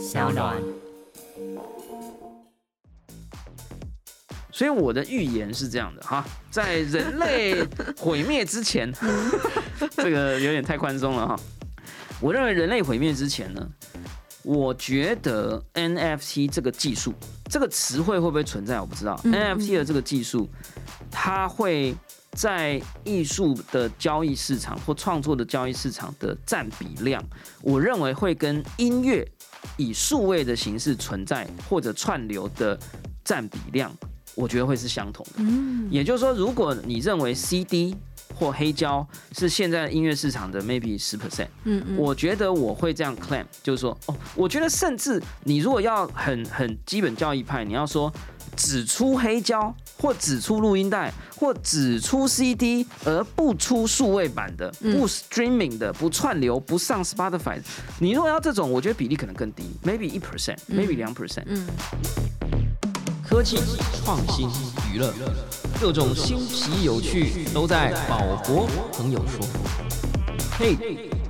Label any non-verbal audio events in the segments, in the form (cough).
小暖。所以我的预言是这样的哈，在人类毁灭之前，(laughs) 这个有点太宽松了哈。我认为人类毁灭之前呢，我觉得 NFT 这个技术，这个词汇会不会存在，我不知道。NFT 的这个技术，它会在艺术的交易市场或创作的交易市场的占比量，我认为会跟音乐以数位的形式存在或者串流的占比量。我觉得会是相同的，嗯，也就是说，如果你认为 CD 或黑胶是现在音乐市场的 maybe 十 percent，嗯嗯，我觉得我会这样 claim，就是说，哦，我觉得甚至你如果要很很基本教义派，你要说只出黑胶或只出录音带或只出 CD 而不出数位版的，不 streaming 的，不串流，不上 Spotify，你如果要这种，我觉得比例可能更低，maybe 一 percent，maybe 两 percent，嗯。科技创新、娱乐，各种新奇有趣都在宝博朋友说。嘿，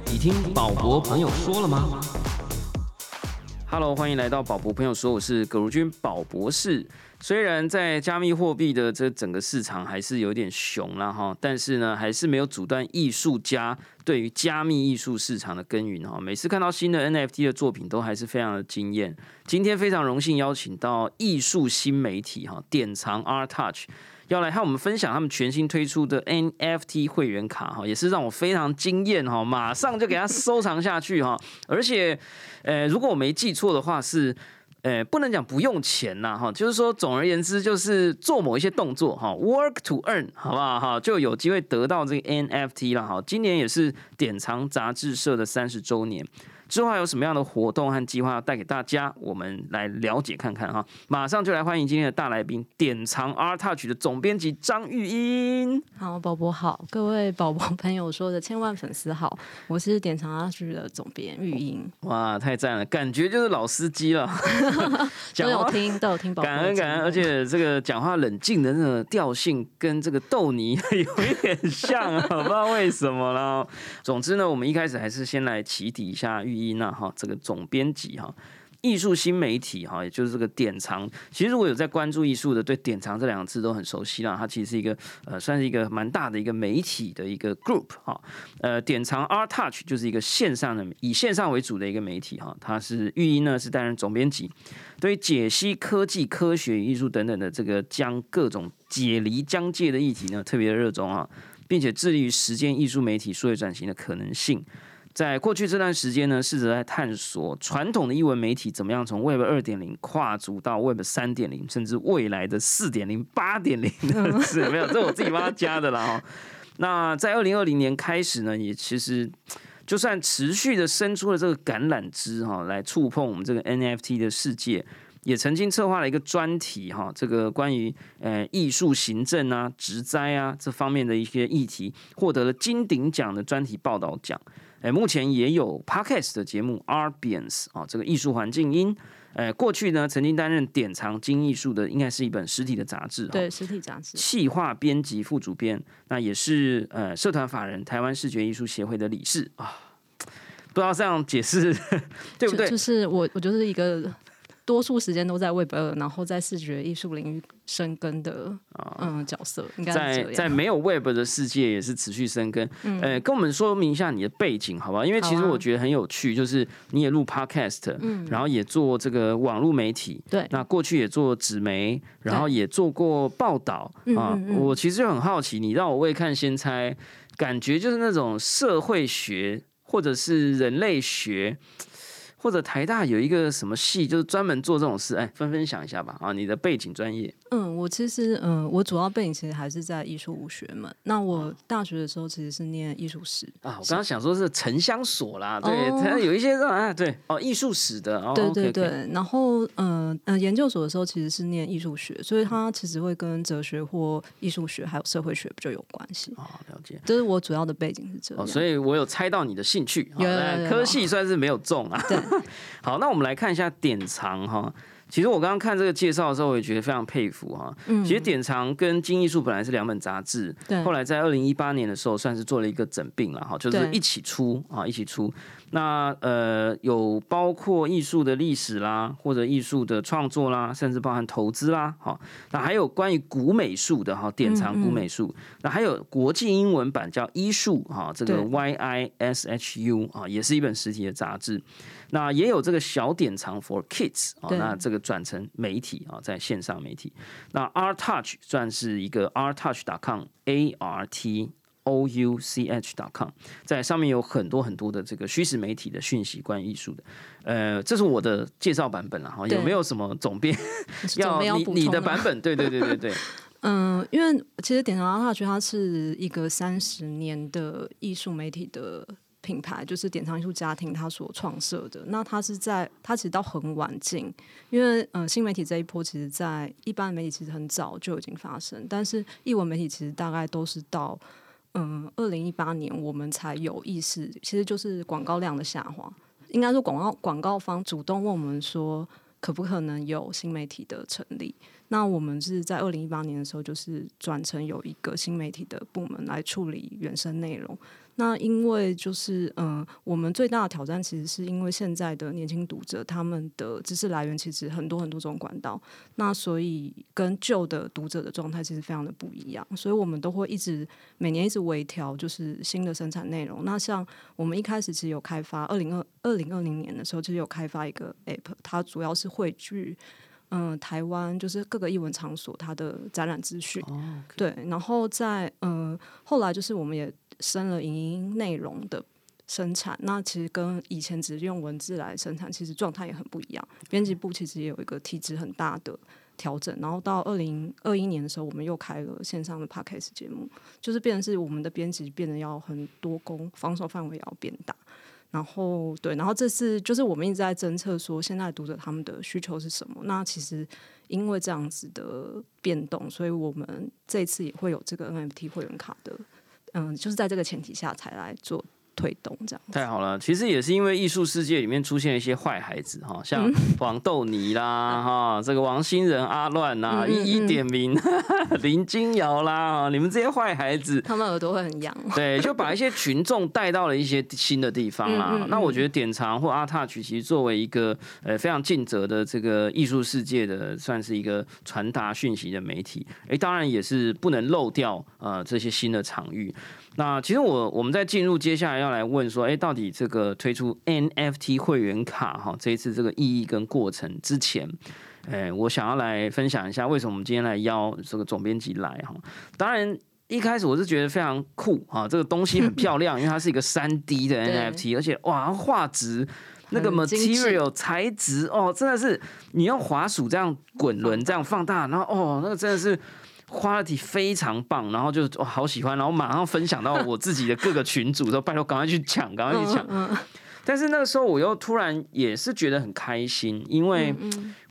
你听宝博朋友说了吗？Hello，欢迎来到宝博朋友说，我是葛如君宝博士。虽然在加密货币的这整个市场还是有点熊了哈，但是呢，还是没有阻断艺术家对于加密艺术市场的耕耘哈。每次看到新的 NFT 的作品，都还是非常的惊艳。今天非常荣幸邀请到艺术新媒体哈典藏 Art Touch，要来和我们分享他们全新推出的 NFT 会员卡哈，也是让我非常惊艳哈，马上就给他收藏下去哈。而且，呃，如果我没记错的话是。诶，不能讲不用钱呐，哈，就是说，总而言之，就是做某一些动作，哈，work to earn，好不好，哈，就有机会得到这个 NFT 了，哈，今年也是典藏杂志社的三十周年。之后还有什么样的活动和计划要带给大家？我们来了解看看哈。马上就来欢迎今天的大来宾，典藏 Art Touch 的总编辑张玉英。好，宝宝好，各位宝宝朋友说的千万粉丝好，我是典藏 Art Touch 的总编玉英。哇，太赞了，感觉就是老司机了。(laughs) 都有听，都有听。感恩感恩，而且这个讲话冷静的那个调性，跟这个豆泥 (laughs) 有一点像，不知道为什么了。总之呢，我们一开始还是先来起底一下玉。一呢哈，这个总编辑哈，艺术新媒体哈，也就是这个典藏。其实如果有在关注艺术的，对典藏这两个字都很熟悉了。它其实是一个呃，算是一个蛮大的一个媒体的一个 group 哈。呃，典藏 Art Touch 就是一个线上的以线上为主的一个媒体哈。它是玉音呢是担任总编辑，对于解析科技、科学、艺术等等的这个将各种解离疆界的议题呢，特别的热衷啊，并且致力于实践艺术媒体数位转型的可能性。在过去这段时间呢，试着在探索传统的译文媒体怎么样从 Web 二点零跨足到 Web 三点零，甚至未来的四点零、八点零 (laughs) 是没有，这我自己帮他加的啦哈。那在二零二零年开始呢，也其实就算持续的伸出了这个橄榄枝哈，来触碰我们这个 NFT 的世界，也曾经策划了一个专题哈，这个关于呃艺术行政啊、植栽啊这方面的一些议题，获得了金鼎奖的专题报道奖。哎，目前也有 podcast 的节目 Arbians 啊，这个艺术环境音。哎，过去呢曾经担任典藏金艺术的，应该是一本实体的杂志。对，实体杂志。企划编辑副主编，那也是呃社团法人台湾视觉艺术协会的理事啊。不知道这样解释 (laughs) 对不对？就是我，我就是一个。多数时间都在 Web 二，然后在视觉艺术领域生根的嗯角色，应该在在没有 Web 的世界也是持续生根。呃，跟我们说明一下你的背景，好不好？因为其实我觉得很有趣，就是你也录 Podcast，嗯，然后也做这个网络媒体，对，那过去也做纸媒，然后也做过报道啊。我其实就很好奇，你让我未看先猜，感觉就是那种社会学或者是人类学。或者台大有一个什么系，就是专门做这种事，哎，分分享一下吧，啊，你的背景专业。嗯，我其实，嗯，我主要背景其实还是在艺术学门。那我大学的时候其实是念艺术史啊。我刚刚想说是城乡所啦，对，它有一些啊，对，哦，艺术史的，对对对。然后，嗯嗯，研究所的时候其实是念艺术学，所以它其实会跟哲学或艺术学还有社会学不就有关系哦？了解，就是我主要的背景是这样，所以我有猜到你的兴趣，有科系算是没有中啊。对。(laughs) 好，那我们来看一下典藏哈。其实我刚刚看这个介绍的时候，我也觉得非常佩服哈。嗯，其实典藏跟金艺术本来是两本杂志，对。后来在二零一八年的时候，算是做了一个整并了哈，就是一起出啊，一起出。那呃，有包括艺术的历史啦，或者艺术的创作啦，甚至包含投资啦，好，那还有关于古美术的哈，典藏古美术，那还有国际英文版叫医术哈，这个 Y I S H U 啊，也是一本实体的杂志。那也有这个小典藏 for kids 啊，那这个转成媒体啊，在线上媒体。那 Art Touch 算是一个 Art Touch.com A R T。o u c h dot com，在上面有很多很多的这个虚实媒体的讯息，关于艺术的。呃，这是我的介绍版本了哈，有没有什么总编 (laughs) 要你你的版本？对对对对对。(laughs) 嗯，因为其实典藏阿大觉它是一个三十年的艺术媒体的品牌，就是典藏艺术家庭它所创设的。那它是在它其实到很晚进，因为嗯新媒体这一波其实，在一般媒体其实很早就已经发生，但是译文媒体其实大概都是到。嗯，二零一八年我们才有意识，其实就是广告量的下滑。应该说，广告广告方主动问我们说，可不可能有新媒体的成立？那我们是在二零一八年的时候，就是转成有一个新媒体的部门来处理原生内容。那因为就是嗯，我们最大的挑战其实是因为现在的年轻读者，他们的知识来源其实很多很多种管道，那所以跟旧的读者的状态其实非常的不一样，所以我们都会一直每年一直微调，就是新的生产内容。那像我们一开始其实有开发，二零二二零二零年的时候，其实有开发一个 app，它主要是汇聚嗯台湾就是各个艺文场所它的展览资讯，对，然后在嗯后来就是我们也。升了影音内容的生产，那其实跟以前只是用文字来生产，其实状态也很不一样。编辑部其实也有一个体质很大的调整，然后到二零二一年的时候，我们又开了线上的 podcast 节目，就是变成是我们的编辑变得要很多工，防守范围也要变大。然后对，然后这次就是我们一直在侦测说，现在读者他们的需求是什么。那其实因为这样子的变动，所以我们这次也会有这个 NFT 会员卡的。嗯，就是在这个前提下才来做。推动这样太好了，其实也是因为艺术世界里面出现了一些坏孩子哈，(laughs) 像王豆泥啦哈，这个王新仁阿乱呐，一一点名 (laughs) 林金瑶啦，你们这些坏孩子，他们耳朵会很痒，(laughs) 对，就把一些群众带到了一些新的地方啦。那我觉得典藏或阿塔曲其实作为一个呃非常尽责的这个艺术世界的，算是一个传达讯息的媒体，哎，当然也是不能漏掉呃这些新的场域。那其实我我们在进入接下来要来问说，哎，到底这个推出 NFT 会员卡哈，这一次这个意义跟过程之前，哎，我想要来分享一下为什么我们今天来邀这个总编辑来哈。当然一开始我是觉得非常酷哈，这个东西很漂亮，因为它是一个三 D 的 (laughs) NFT，而且哇，画质那个 material 材质哦，真的是你用滑鼠这样滚轮这样放大，然后哦，那个真的是。Quality 非常棒，然后就我好喜欢，然后马上分享到我自己的各个群组，说拜托赶快去抢，赶快去抢。但是那个时候我又突然也是觉得很开心，因为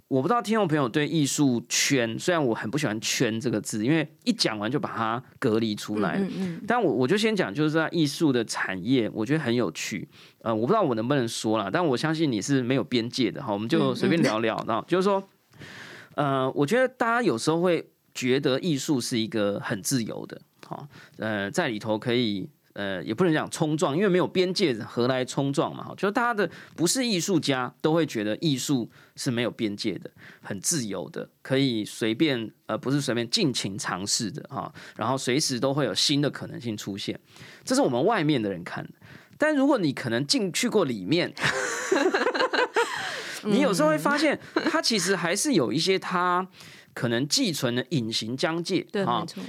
我不知道听众朋友对艺术圈，虽然我很不喜欢“圈”这个字，因为一讲完就把它隔离出来。但我我就先讲，就是在艺术的产业，我觉得很有趣。呃，我不知道我能不能说了，但我相信你是没有边界的哈，我们就随便聊聊。然后就是说，呃，我觉得大家有时候会。觉得艺术是一个很自由的，好，呃，在里头可以，呃，也不能讲冲撞，因为没有边界，何来冲撞嘛？哈，就大家的不是艺术家都会觉得艺术是没有边界的，很自由的，可以随便，呃，不是随便尽情尝试的，哈，然后随时都会有新的可能性出现，这是我们外面的人看的。但如果你可能进去过里面，(laughs) (laughs) 你有时候会发现，它其实还是有一些它。可能寄存的隐形疆界，对，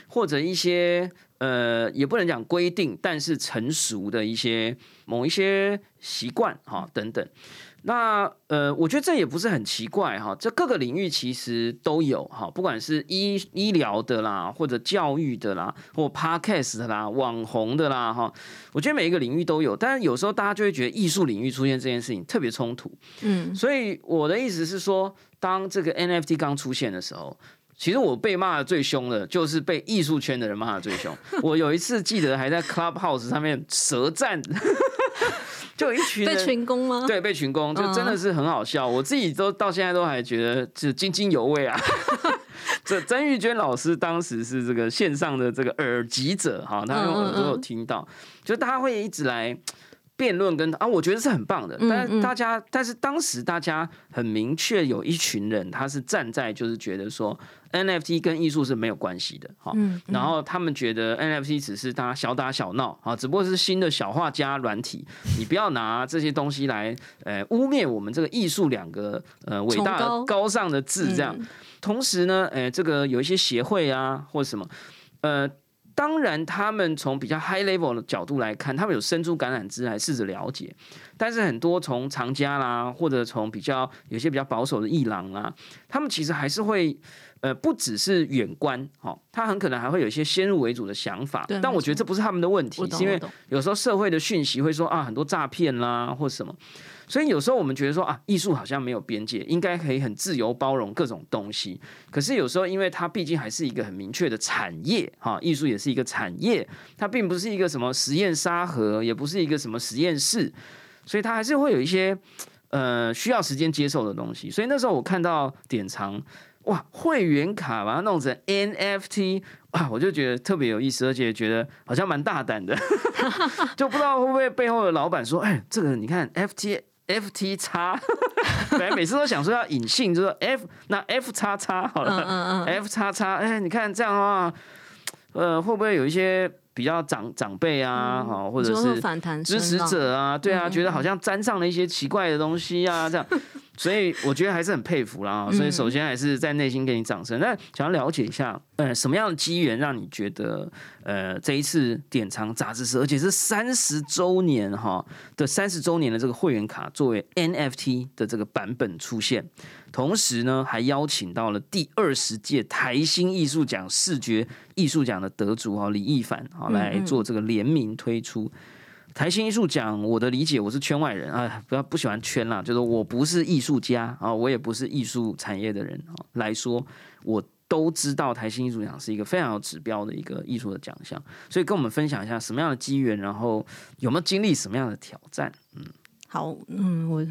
或者一些呃，也不能讲规定，但是成熟的一些某一些习惯哈等等。那呃，我觉得这也不是很奇怪哈，这各个领域其实都有哈，不管是医医疗的啦，或者教育的啦，或 podcast 的啦，网红的啦哈，我觉得每一个领域都有，但是有时候大家就会觉得艺术领域出现这件事情特别冲突，嗯，所以我的意思是说，当这个 NFT 刚出现的时候。其实我被骂的最凶的，就是被艺术圈的人骂的最凶。我有一次记得还在 Clubhouse 上面舌战，(laughs) 就一群被群攻吗？对，被群攻，就真的是很好笑。我自己都到现在都还觉得就津津有味啊。(laughs) 这曾玉娟老师当时是这个线上的这个耳疾者哈，他用耳朵有听到，就大家会一直来。辩论跟啊，我觉得是很棒的。嗯但大家，但是当时大家很明确有一群人，他是站在就是觉得说 NFT 跟艺术是没有关系的，哈。嗯，然后他们觉得 NFT 只是大家小打小闹啊，只不过是新的小画家软体，你不要拿这些东西来呃污蔑我们这个艺术两个呃伟大崇高高尚的字这样。嗯同时呢，诶、这个有一些协会啊或者什么，呃。当然，他们从比较 high level 的角度来看，他们有伸出橄榄枝来试着了解，但是很多从藏家啦，或者从比较有些比较保守的艺廊啦，他们其实还是会呃，不只是远观，哦，他很可能还会有一些先入为主的想法。但我觉得这不是他们的问题是因为有时候社会的讯息会说啊，很多诈骗啦或什么，所以有时候我们觉得说啊，艺术好像没有边界，应该可以很自由包容各种东西。可是有时候，因为它毕竟还是一个很明确的产业，哈，艺术也是一个产业，它并不是一个什么实验沙盒，也不是一个什么实验室，所以它还是会有一些呃需要时间接受的东西。所以那时候我看到典藏。哇，会员卡把它弄成 NFT，啊，我就觉得特别有意思，而且觉得好像蛮大胆的，(laughs) 就不知道会不会背后的老板说，哎，这个你看 FT FT 叉，本来每次都想说要隐性，就说 F 那 F 叉叉好了、嗯嗯嗯，f 叉叉，哎，你看这样的话，呃，会不会有一些比较长长辈啊，哈、或者是支持者啊，对啊，嗯。觉得好像沾上了一些奇怪的东西啊，这样，所以我觉得还是很佩服啦。所以首先还是在内心给你掌声。那想要了解一下，呃，什么样的机缘让你觉得，呃，这一次典藏杂志社，而且是三十周年哈的三十周年的这个会员卡作为 NFT 的这个版本出现，同时呢，还邀请到了第二十届台新艺术奖视觉艺术奖的得主哈李易凡哈来做这个联名推出。台新艺术奖，我的理解我是圈外人啊，不要不喜欢圈啦，就是我不是艺术家啊，我也不是艺术产业的人啊，来说我都知道台新艺术奖是一个非常有指标的一个艺术的奖项，所以跟我们分享一下什么样的机缘，然后有没有经历什么样的挑战？嗯好，嗯，我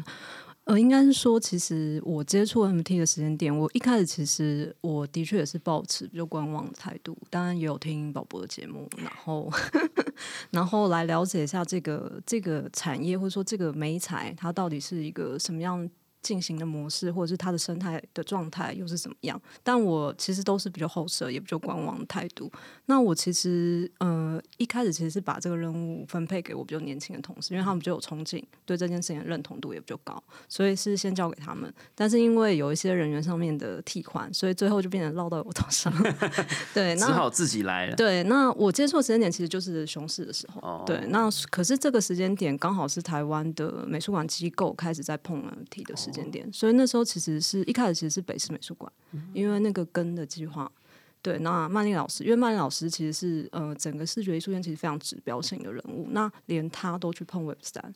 呃，应该是说，其实我接触 MT 的时间点，我一开始其实我的确也是抱持比较观望的态度，当然也有听宝宝的节目，然后 (laughs) 然后来了解一下这个这个产业或者说这个美材它到底是一个什么样。进行的模式，或者是它的生态的状态又是怎么样？但我其实都是比较后设，也比较观望的态度。那我其实呃一开始其实是把这个任务分配给我比较年轻的同事，因为他们比较有憧憬，对这件事情的认同度也比较高，所以是先交给他们。但是因为有一些人员上面的替换，所以最后就变成落到我头上。(laughs) 对，那只好自己来了。对，那我接触的时间点其实就是熊市的时候。哦对，那可是这个时间点刚好是台湾的美术馆机构开始在碰 NFT 的时间点，所以那时候其实是一开始其实是北师美术馆，因为那个根的计划。对，那曼丽老师，因为曼丽老师其实是呃整个视觉艺术圈其实非常指标性的人物，那连他都去碰 Web 三，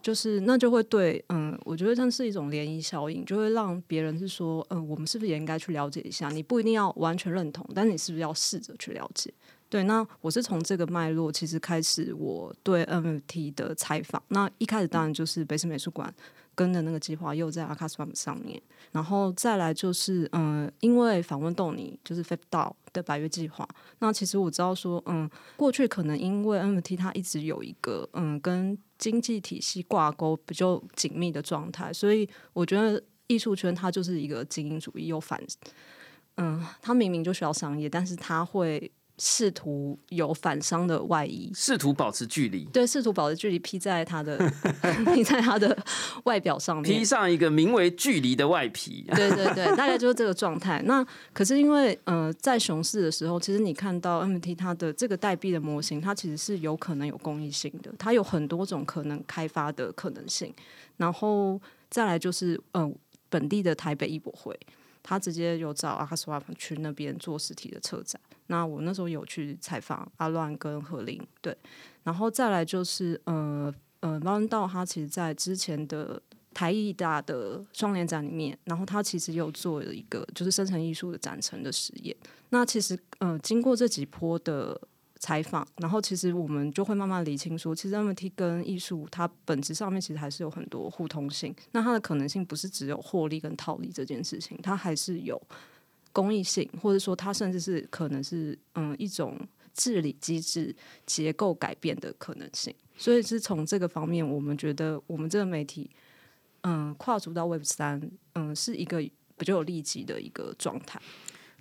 就是那就会对，嗯，我觉得像是一种涟漪效应，就会让别人是说，嗯，我们是不是也应该去了解一下？你不一定要完全认同，但你是不是要试着去了解？对，那我是从这个脉络其实开始我对 NFT 的采访。那一开始当然就是北师美术馆跟的那个计划，又在 a r c a s w a m 上面，然后再来就是嗯、因为访问豆泥就是 f i p 道的百月计划。那其实我知道说，嗯，过去可能因为 MT 它一直有一个嗯跟经济体系挂钩比较紧密的状态，所以我觉得艺术圈它就是一个精英主义又反，嗯，它明明就需要商业，但是它会试图有反伤的外衣，试图保持距离，对，试图保持距离披在他的 (laughs) 披在他的外表上面披，上一个名为距离的外皮。对对对，大概就是这个状态。那可是因为呃，在熊市的时候，其实你看到 MT 它的这个代币的模型，它其实是有可能有公益性的，它有很多种可能开发的可能性。然后再来就是呃，本地的台北艺博会，他直接有找阿卡斯瓦去那边做实体的车展。那我那时候有去采访阿乱跟何林，对，然后再来就是呃呃，汪恩道他其实在之前的台艺大的双联展里面，然后他其实有做了一个就是生成艺术的展陈的实验。那其实呃，经过这几波的采访，然后其实我们就会慢慢理清说，其实 MT 跟艺术它本质上面其实还是有很多互通性。那它的可能性不是只有获利跟套利这件事情，它还是有公益性，或者说它甚至是可能是嗯一种治理机制结构改变的可能性。所以是从这个方面，我们觉得我们这个媒体，嗯，跨足到 Web 三，嗯，是一个比较有利己的一个状态。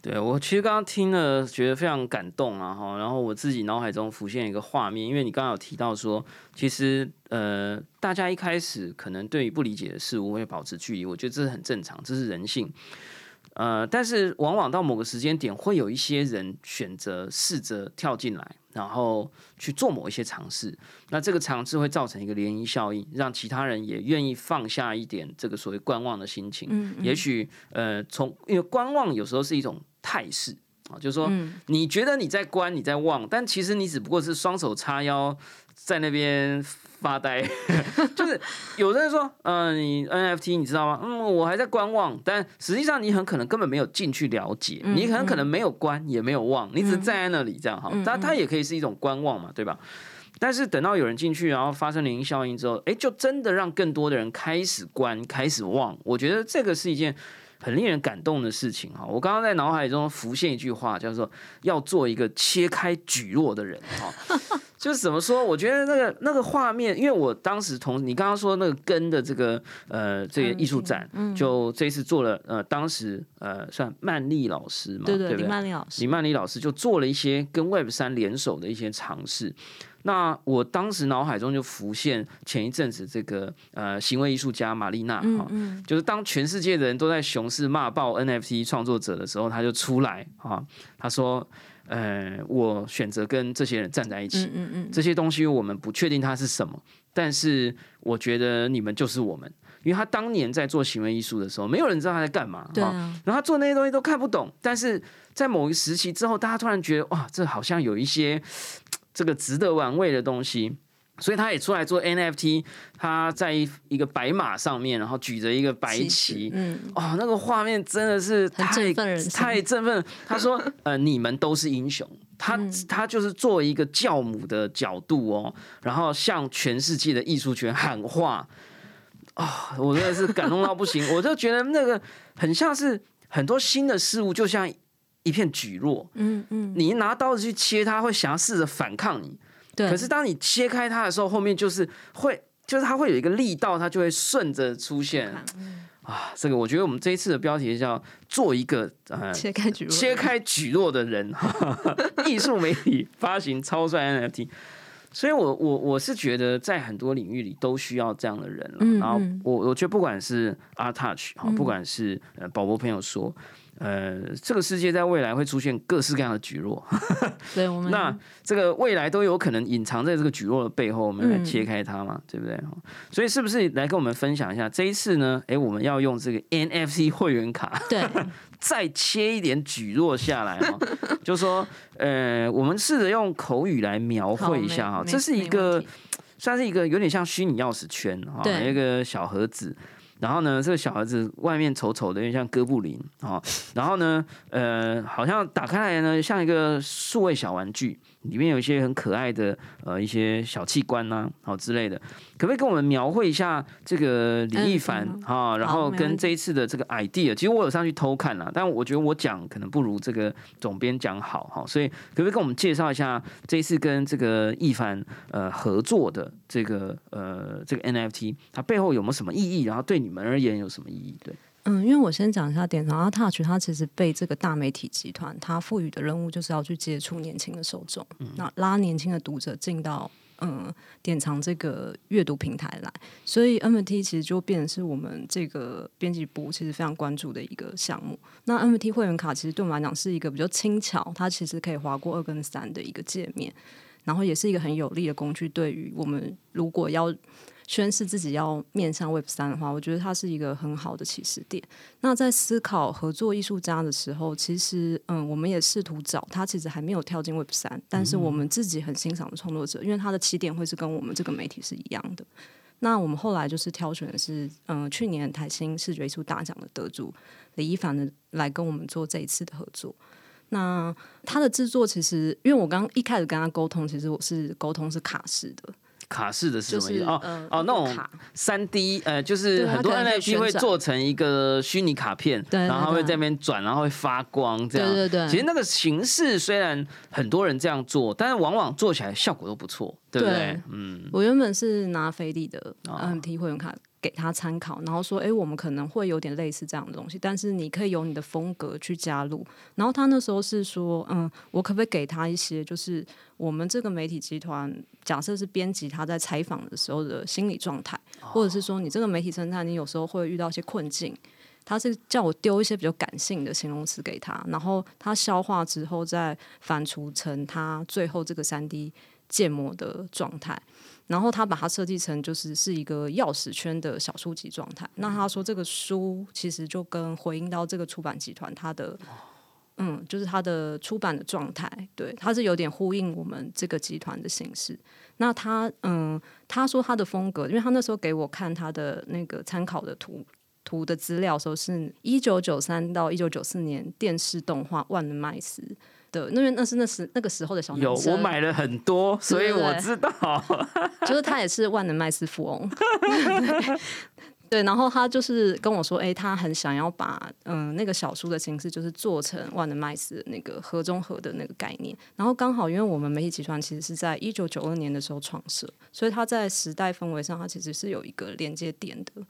对我其实刚刚听了，觉得非常感动啊哈。然后我自己脑海中浮现一个画面，因为你刚刚有提到说，其实呃，大家一开始可能对于不理解的事物会保持距离，我觉得这是很正常，这是人性。呃，但是往往到某个时间点，会有一些人选择试着跳进来，然后去做某一些尝试。那这个尝试会造成一个涟漪效应，让其他人也愿意放下一点这个所谓观望的心情。嗯，也许呃，从因为观望有时候是一种态势啊，就是说你觉得你在观，你在望，但其实你只不过是双手叉腰在那边。发呆，(laughs) 就是有的人说，嗯，你 NFT 你知道吗？嗯，我还在观望，但实际上你很可能根本没有进去了解，你很可能没有观也没有望，你只是站在那里这样哈。但它也可以是一种观望嘛，对吧？但是等到有人进去，然后发生涟漪效应之后，哎，就真的让更多的人开始观，开始望。我觉得这个是一件很令人感动的事情哈。我刚刚在脑海中浮现一句话，叫做要做一个切开举弱的人哈。就是怎么说？我觉得那个那个画面，因为我当时同你刚刚说那个根的这个呃这个艺术展，就这次做了呃当时呃算曼丽老师嘛，对对，李曼丽老师，李曼丽老师就做了一些跟 Web 三联手的一些尝试。那我当时脑海中就浮现前一阵子这个呃行为艺术家玛丽娜哈，就是当全世界的人都在熊市骂爆 NFT 创作者的时候，他就出来哈，他说。呃，我选择跟这些人站在一起。嗯嗯这些东西我们不确定它是什么，但是我觉得你们就是我们。因为他当年在做行为艺术的时候，没有人知道他在干嘛。对啊。然后他做那些东西都看不懂，但是在某一个时期之后，大家突然觉得哇，这好像有一些这个值得玩味的东西。所以他也出来做 NFT，他在一个白马上面，然后举着一个白旗，嗯，哦，那个画面真的是太太振奋。他说：“呃，(laughs) 你们都是英雄。”他他就是做一个教母的角度哦，然后向全世界的艺术圈喊话。哦，我真的是感动到不行，(laughs) 我就觉得那个很像是很多新的事物，就像一片菊落，嗯嗯，你一拿刀子去切它，会想要试着反抗你。可是当你切开它的时候，后面就是会，就是它会有一个力道，它就会顺着出现。啊，这个我觉得我们这一次的标题叫“做一个呃切开举切开举弱的人”，(laughs) 艺术媒体发行超帅 NFT。所以，我我我是觉得在很多领域里都需要这样的人了。然后，我我觉得不管是 Art Touch 哈，不管是呃宝宝朋友说。呃，这个世界在未来会出现各式各样的举弱，(laughs) 对，我们那这个未来都有可能隐藏在这个举弱的背后，我们来切开它嘛，对不对？所以是不是来跟我们分享一下这一次呢？哎，我们要用这个 NFC (laughs) 会员卡，对，(laughs) 再切一点举弱下来哈，就说呃，我们试着用口语来描绘一下哈，这是一个算是一个有点像虚拟钥匙圈哈，一个小盒子。然后呢，这个小孩子外面丑丑的，有点像哥布林啊。然后呢，呃，好像打开来呢，像一个数位小玩具。里面有一些很可爱的呃一些小器官呐，好之类的，可不可以跟我们描绘一下这个李亦凡啊？然后跟这一次的这个 idea，其实我有上去偷看了，但我觉得我讲可能不如这个总编讲好哈，所以可不可以跟我们介绍一下这一次跟这个亦凡呃合作的这个呃这个 NFT，它背后有没有什么意义？然后对你们而言有什么意义？对。嗯，因为我先讲一下典藏阿 Touch，它其实被这个大媒体集团它赋予的任务就是要去接触年轻的受众，那拉年轻的读者进到嗯典藏这个阅读平台来，所以 NFT 其实就变成是我们这个编辑部其实非常关注的一个项目。那 NFT 会员卡其实对我们来讲是一个比较轻巧，它其实可以划过二跟三的一个界面，然后也是一个很有力的工具，对于我们如果要。宣示自己要面向 Web 三的话，我觉得它是一个很好的起始点。那在思考合作艺术家的时候，其实嗯，我们也试图找他，其实还没有跳进 Web 三，但是我们自己很欣赏的创作者，因为他的起点会是跟我们这个媒体是一样的。那我们后来就是挑选的是嗯，去年台新视觉艺术大奖的得主李一凡的来跟我们做这一次的合作。那他的制作其实，因为我刚一开始跟他沟通，其实我是沟通是卡式的。卡式的是就什么？意思？哦是呃哦，那种三 D 呃，就是很多可能可以 NFT 会做成一个虚拟卡片，对对然后它会在那边转，然后会发光这样。对对对。其实那个形式虽然很多人这样做，但是往往做起来效果都不错，对不对？对？嗯，我原本是拿飞利的哦。NFT 会员卡给他参考，然后说，哎、我们可能会有点类似这样的东西，但是你可以有你的风格去加入。然后他那时候是说，嗯，我可不可以给他一些，就是我们这个媒体集团，假设是编辑他在采访的时候的心理状态，或者是说你这个媒体生态，你有时候会遇到一些困境。他是叫我丢一些比较感性的形容词给他，然后他消化之后再反刍成他最后这个三 D 建模的状态。然后他把它设计成就是是一个钥匙圈的小书籍状态。那他说这个书其实就跟回应到这个出版集团它的。嗯，就是它的出版的状态，对，它是有点呼应我们这个集团的形式。那他，嗯，他说他的风格，因为他那时候给我看他的那个参考的图图的资料的时候，是一九九三到一九九四年电视动画《万能麦斯》的，因为那是那时那个时候的小男有，我买了很多，所以我知道。(laughs) 就是他也是万能麦斯富翁。对对，然后他就是跟我说，哎、他很想要把嗯、那个小书的形式，就是做成万能麦斯的那个盒中盒的那个概念。然后刚好因为我们媒体集团其实是在一九九二年的时候创设，所以他在时代氛围上，他其实是有一个连接点的。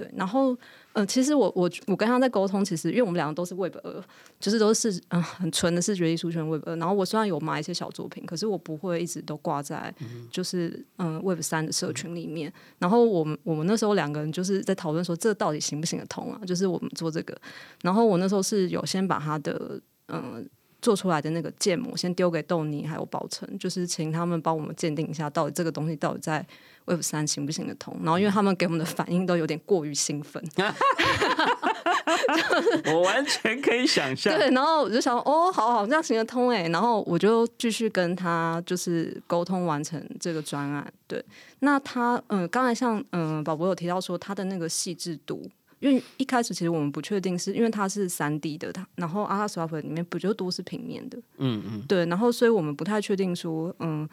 对，然后呃，其实我我我跟他在沟通，其实因为我们两个都是 Web 二，就是都是嗯、呃很纯的视觉艺术圈 Web 二。然后我虽然有买一些小作品，可是我不会一直都挂在就是嗯、呃 Web 三的社群里面。然后我们我们那时候两个人就是在讨论说，这到底行不行得通啊？就是我们做这个，然后我那时候是有先把他的嗯。呃做出来的那个建模先丢给豆泥还有宝成，就是请他们帮我们鉴定一下，到底这个东西到底在 Web 三行不行得通。然后因为他们给我们的反应都有点过于兴奋，(laughs) (laughs) 我完全可以想象。对，然后我就想，哦，好好，这样行得通哎。然后我就继续跟他就是沟通完成这个专案。对，那他嗯，刚才像嗯，宝宝有提到说他的那个细致度。因为一开始其实我们不确定是因为它是三 D 的，它然后阿拉斯瓦里面不就都是平面的，嗯嗯，对，然后所以我们不太确定说，嗯，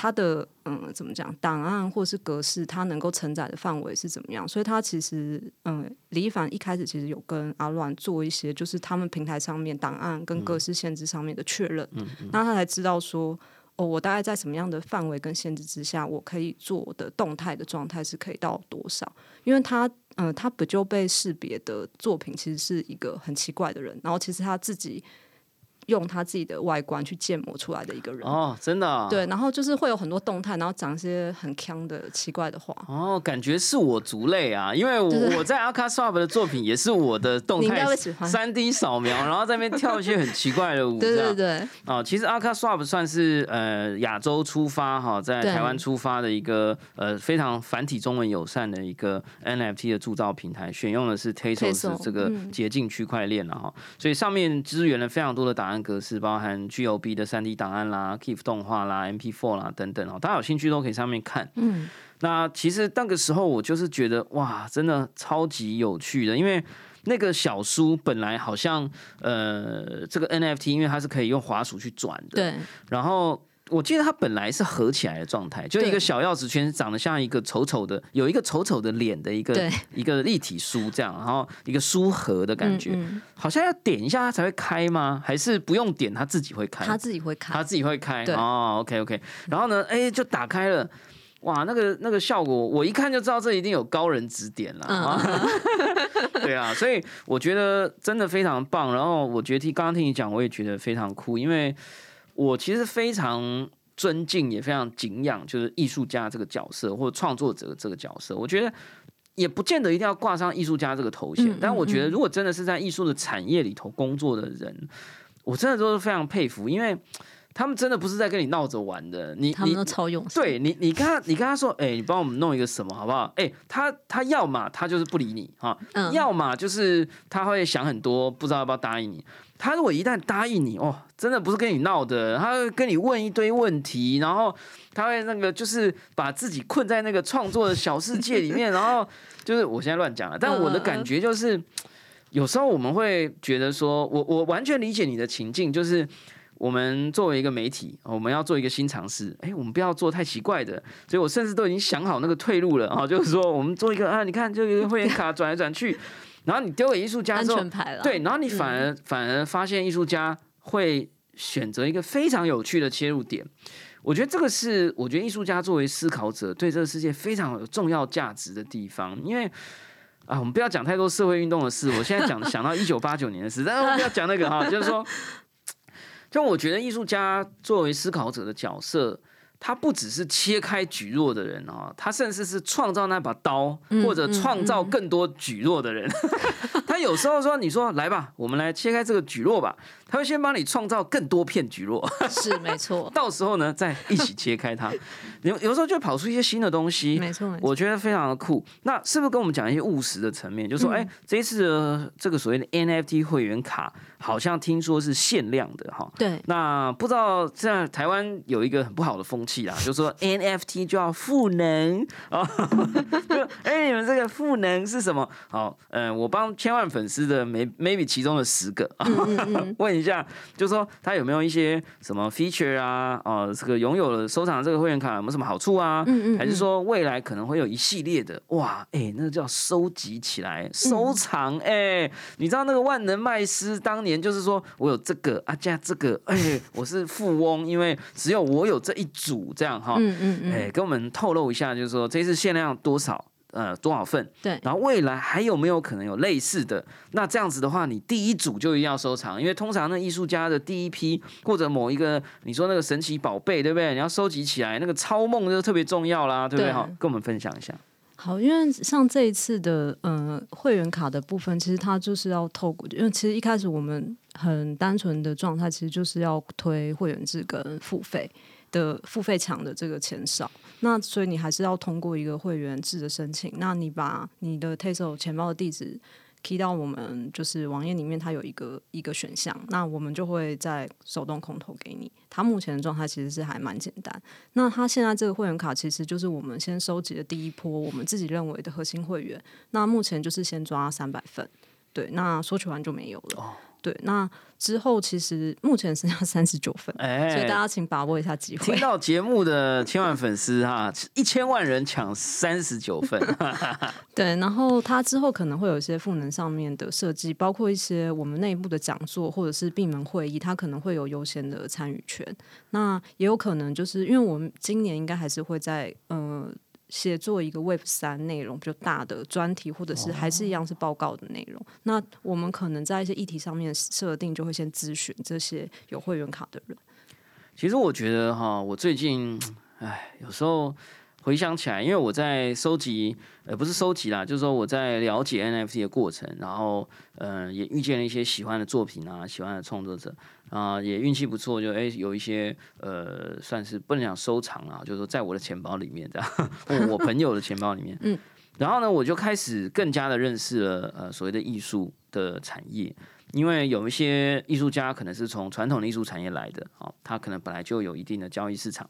它的嗯怎么讲档案或是格式，它能够承载的范围是怎么样？所以它其实嗯，李一凡一开始其实有跟阿乱做一些，就是他们平台上面档案跟格式限制上面的确认，嗯，那他才知道说。哦，我大概在什么样的范围跟限制之下，我可以做的动态的状态是可以到多少？因为他，嗯、他不就被识别的作品其实是一个很奇怪的人，然后其实他自己用他自己的外观去建模出来的一个人。哦，真的、啊。对，然后就是会有很多动态，然后讲一些很腔的奇怪的话。哦，感觉是我族类啊，因为我对对我在 Aka Swap 的作品也是我的 (laughs) 动你应该态会喜欢三 D 扫描，然后在那边跳一些很奇怪的舞，(laughs) 对对对，哦，其实 Aka Swap 算是呃亚洲出发哈，在台湾出发的一个呃非常繁体中文友善的一个 NFT 的铸造平台，选用的是 Tezos Tezos，这个嗯捷径区块链了哈，所以上面支援了非常多的档案格式，包含 GOB 的三 D 档案啦、Keep 动画啦、M P four 啦等等哦，大家有兴趣都可以上面看。嗯，那其实那个时候我就是觉得哇，真的超级有趣的，因为那个小书本来好像呃这个 NFT，因为它是可以用滑鼠去转的，对然后。我记得它本来是合起来的状态，就一个对小钥匙圈，长得像一个丑丑的，有一个丑丑的脸的一个 (laughs) 一个立体书这样，然后一个书盒的感觉，嗯嗯。好像要点一下它才会开吗？还是不用点它自己会开？它自己会开，它。自己会开？对。哦，OK OK，然后呢，哎，就打开了，哇，那个那个效果，我一看就知道这一定有高人指点了嗯啊，(laughs) 对啊，所以我觉得真的非常棒。然后我觉得听刚刚听你讲，我也觉得非常酷，因为我其实非常尊敬，也非常敬仰，就是艺术家这个角色或者创作者这个角色，我觉得。也不见得一定要挂上艺术家这个头衔，嗯但我觉得嗯如果真的是在艺术的产业里头工作的人，我真的都是非常佩服，因为他们真的不是在跟你闹着玩的。你你他们都超用心。对你，你跟他，你跟他说，哎、你帮我们弄一个什么好不好？哎、他他要么他就是不理你哈，嗯要么就是他会想很多，不知道要不要答应你。他如果一旦答应你，哦，真的不是跟你闹的，他会跟你问一堆问题，然后他会那个就是把自己困在那个创作的小世界里面，(laughs) 然后就是我现在乱讲了，但我的感觉就是，有时候我们会觉得说，我我完全理解你的情境，就是。我们作为一个媒体，我们要做一个新尝试，哎，我们不要做太奇怪的，所以我甚至都已经想好那个退路了啊，(laughs) 就是说我们做一个啊，你看就一个会员卡转来转去，然后你丢给艺术家之后，对，然后你反而反而发现艺术家会选择一个非常有趣的切入点。我觉得这个是我觉得艺术家作为思考者对这个世界非常有重要价值的地方，因为啊，我们不要讲太多社会运动的事。我现在讲 (laughs) 想到一九八九年的事，但是我不要讲那个哈，就是说，就我觉得艺术家作为思考者的角色。他不只是切开举弱的人哦，他甚至是创造那把刀，或者创造更多举弱的人。他有时候说：“你说来吧，我们来切开这个举弱吧。”他会先帮你创造更多片举弱，是没错。(laughs) 到时候呢，再一起切开它。(laughs) 有有时候就跑出一些新的东西，没错，我觉得非常的酷。那是不是跟我们讲一些务实的层面？就说，哎，这一次的这个所谓的 NFT 会员卡，好像听说是限量的哈。对。那不知道现在台湾有一个很不好的风气啦，(laughs) 就说 NFT 就要赋能啊，就哎，你们这个赋能是什么？好，嗯，我帮千万粉丝的 maybe 其中的十个 (laughs) 问一下，就说他有没有一些什么 feature 啊？哦，这个拥有了收藏这个会员卡。有没有什么好处啊？嗯嗯，还是说未来可能会有一系列的哇？哎，那叫收集起来收藏哎！你知道那个万能麦斯当年就是说我有这个啊加这个哎，(laughs) 我是富翁，因为只有我有这一组这样哈。嗯嗯嗯，哎，跟我们透露一下，就是说这次限量多少？呃，多少份？对，然后未来还有没有可能有类似的？那这样子的话，你第一组就一定要收藏，因为通常那艺术家的第一批或者某一个你说那个神奇宝贝，对不对？你要收集起来，那个超梦就特别重要啦，对不对？好，跟我们分享一下。好，因为像这一次的呃会员卡的部分，其实它就是要透过，因为其实一开始我们很单纯的状态，其实就是要推会员制跟付费。的付费墙的这个钱少，那所以你还是要通过一个会员制的申请。那你把你的 Tesla 钱包的地址 key 到我们就是网页里面，它有一个一个选项，那我们就会在手动空投给你。它目前的状态其实是还蛮简单。那它现在这个会员卡其实就是我们先收集的第一波，我们自己认为的核心会员。那目前就是先抓三百份，对，那收取完就没有了。对，那之后其实目前剩下 (laughs) 三十九份，所以大家请把握一下机会。听到节目的千万粉丝哈，一千万人抢三十九份。(laughs) 对，然后他之后可能会有一些赋能上面的设计，包括一些我们内部的讲座或者是闭门会议，他可能会有优先的参与权。那也有可能就是因为我们今年应该还是会在呃。写作一个 Web 三内容比较大的专题，或者是还是一样是报告的内容，那我们可能在一些议题上面设定，就会先咨询这些有会员卡的人。其实我觉得哈，我最近，唉，有时候。回想起来，因为我在收集，呃，不是收集啦，就是说我在了解 NFT 的过程，然后，嗯，也遇见了一些喜欢的作品啊，喜欢的创作者啊，也运气不错，就哎有一些，呃，算是不能讲收藏啊，就是说在我的钱包里面这样，(laughs) 我朋友的钱包里面，嗯，然后呢，我就开始更加的认识了，呃，所谓的艺术的产业，因为有一些艺术家可能是从传统的艺术产业来的，哦，他可能本来就有一定的交易市场。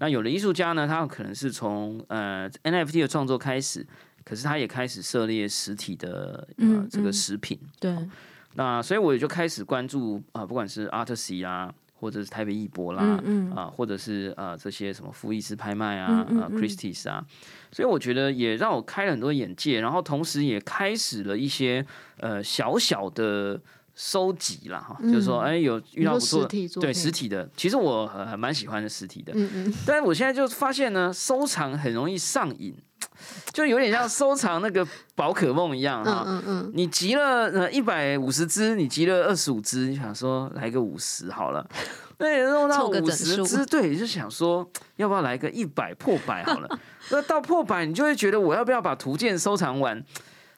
那有的艺术家呢，他可能是从呃 NFT 的创作开始，可是他也开始涉猎实体的呃这个食品。对。那所以我也就开始关注啊，不管是 Artsy 啊，或者是台北艺博啦，啊，或者是呃这些什么富艺斯拍卖啊，啊 Christie's 啊，所以我觉得也让我开了很多眼界，然后同时也开始了一些呃小小的。收集了哈，就是说，哎，有遇到不错的，对实体的，其实我还蛮喜欢的实体的，嗯嗯，但是我现在就发现呢，收藏很容易上瘾，(tsk) 就有点像收藏那个宝可梦一样哈，嗯嗯，你集了呃一百五十只，你集了二十五只，你想说来个五十好了，对，弄到五十只，对，就想说 (tsk) 要不要来个一百破百好了，(laughs) 那到破百你就会觉得我要不要把图鉴收藏完，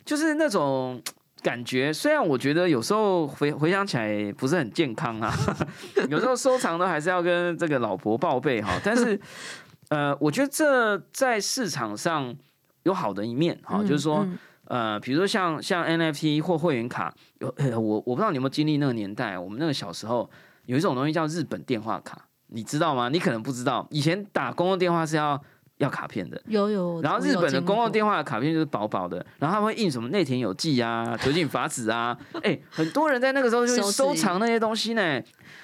就是那种。感觉虽然我觉得有时候回回想起来不是很健康啊，(laughs) 有时候收藏都还是要跟这个老婆报备哈。但是 (laughs) 呃，我觉得这在市场上有好的一面哈，就是说呃，比如说像像 NFT 或会员卡，有我我不知道你有没有经历那个年代，我们那个小时候有一种东西叫日本电话卡，你知道吗？你可能不知道，以前打公共电话是要。要卡片的。有有，然后日本的公共电话，的卡片就是薄薄的，然后他们会印什么内田有纪啊、(laughs) 酒井法子啊，哎，很多人在那个时候就收藏那些东西呢。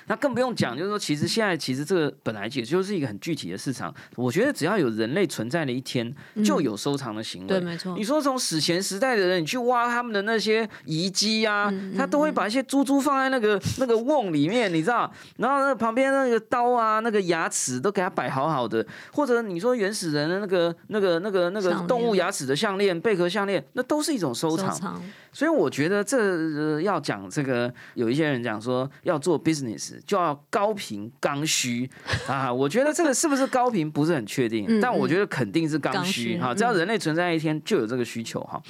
那更不用讲，就是说，其实现在其实这个本来也就是一个很具体的市场。我觉得只要有人类存在的一天，就有收藏的行为。对，没错你，说从史前时代的人，你去挖他们的那些遗迹啊，嗯他都会把一些珠珠放在那个那个瓮里面，你知道？然后那旁边那个刀啊，那个牙齿都给它摆好好的。或者你说原始人的那个那个那个那个动物牙齿的项链、贝壳项链，那都是一种收藏。收藏，所以我觉得这、呃要讲这个，有一些人讲说要做 business 就要高频刚需啊，我觉得这个是不是高频不是很确定，嗯但我觉得肯定是刚刚需哈，只要人类存在一天就有这个需求哈。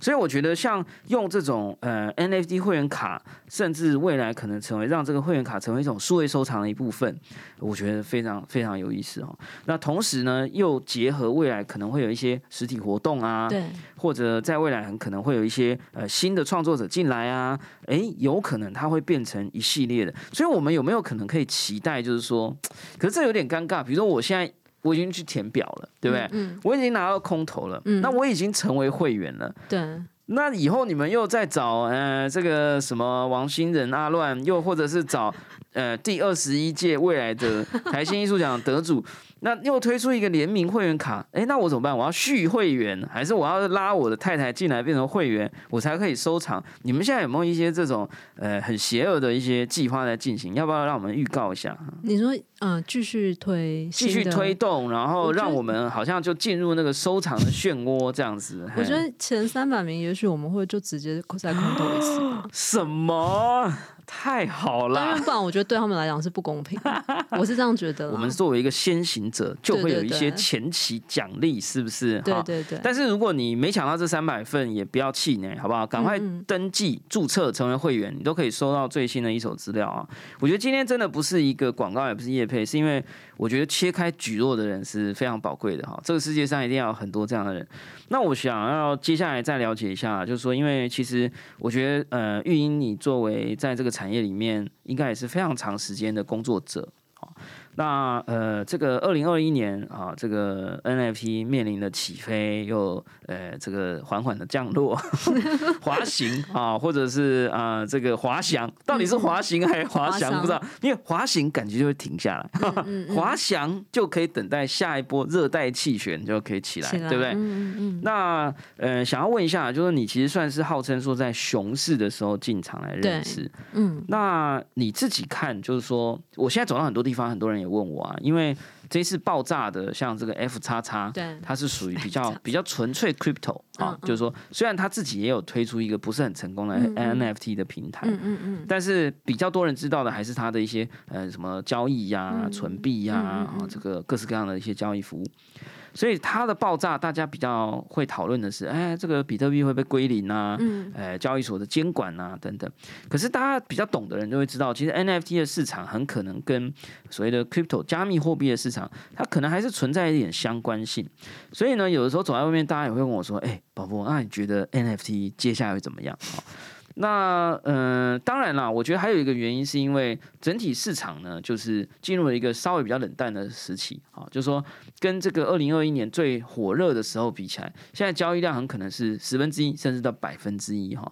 所以我觉得像用这种呃 NFT 会员卡，甚至未来可能成为让这个会员卡成为一种数位收藏的一部分，我觉得非常非常有意思哦。那同时呢，又结合未来可能会有一些实体活动啊，对，或者在未来很可能会有一些呃新的创作者进来啊，诶，有可能它会变成一系列的，所以我们有没有可能可以期待，就是说，可是这有点尴尬，比如说我现在我已经去填表了，对不对？嗯，我已经拿到空投了，嗯那我已经成为会员了。对，那以后你们又再找呃这个什么王新仁阿乱，又或者是找呃第二十一届未来的 (laughs) 台新艺术奖得主，那又推出一个联名会员卡，哎，那我怎么办？我要续会员，还是我要拉我的太太进来变成会员，我才可以收藏？你们现在有没有一些这种呃很邪恶的一些计划在进行？要不要让我们预告一下？你说，嗯，继续推，继续推。动，然后让我们好像就进入那个收藏的漩涡这样子。(laughs) 我觉得前三百名，也许我们会就直接再空投一次吧。(gasps) 什么太好了当然，。不然我觉得对他们来讲是不公平。(laughs) 我是这样觉得。我们作为一个先行者，就会有一些前期奖励，是不是？对对对，但是如果你没抢到这三百份，也不要气馁，好不好？赶快登记注册成为会员，你都可以收到最新的一手资料啊！我觉得今天真的不是一个广告，也不是业配，是因为我觉得切开举弱的人是非常宝贵的哈。这个世界上一定要有很多这样的人。那我想要接下来再了解一下，就是说，因为其实我觉得呃，玉英你作为在这个产业里面，应该也是非常长时间的工作者。好那呃，这个二零二一年啊，这个 NFT 面临的起飞，又呃这个缓缓的降落，(laughs) 滑行啊，或者是啊、这个滑翔，到底是滑行还是滑翔？不知道，因为滑行感觉就会停下来，嗯 (laughs) 滑翔就可以等待下一波热带气旋就可以起来，起来。对不对？嗯，那呃，想要问一下，就是你其实算是号称说在熊市的时候进场来认识，嗯，那你自己看，就是说，我现在走到很多地方，很多人也问我啊，因为这一次爆炸的，像这个 F 叉叉，对。它是属于比较比较纯粹 crypto 啊，就是说，虽然他自己也有推出一个不是很成功的 NFT 的平台，嗯嗯嗯，但是比较多人知道的还是它的一些呃什么交易呀、嗯存币呀、啊嗯这个各式各样的一些交易服务。所以它的爆炸，大家比较会讨论的是，哎，这个比特币会不会归零啊？嗯呃，交易所的监管啊等等。可是大家比较懂的人就会知道，其实 NFT 的市场很可能跟所谓的 crypto 加密货币的市场，它可能还是存在一点相关性。所以呢，有的时候走在外面，大家也会问我说：“哎、宝宝，那你觉得 NFT 接下来会怎么样？”好那呃，当然啦，我觉得还有一个原因是因为整体市场呢，就是进入了一个稍微比较冷淡的时期啊，就是说跟这个二零二一年最火热的时候比起来，现在交易量很可能是十分之一，甚至到百分之一哈。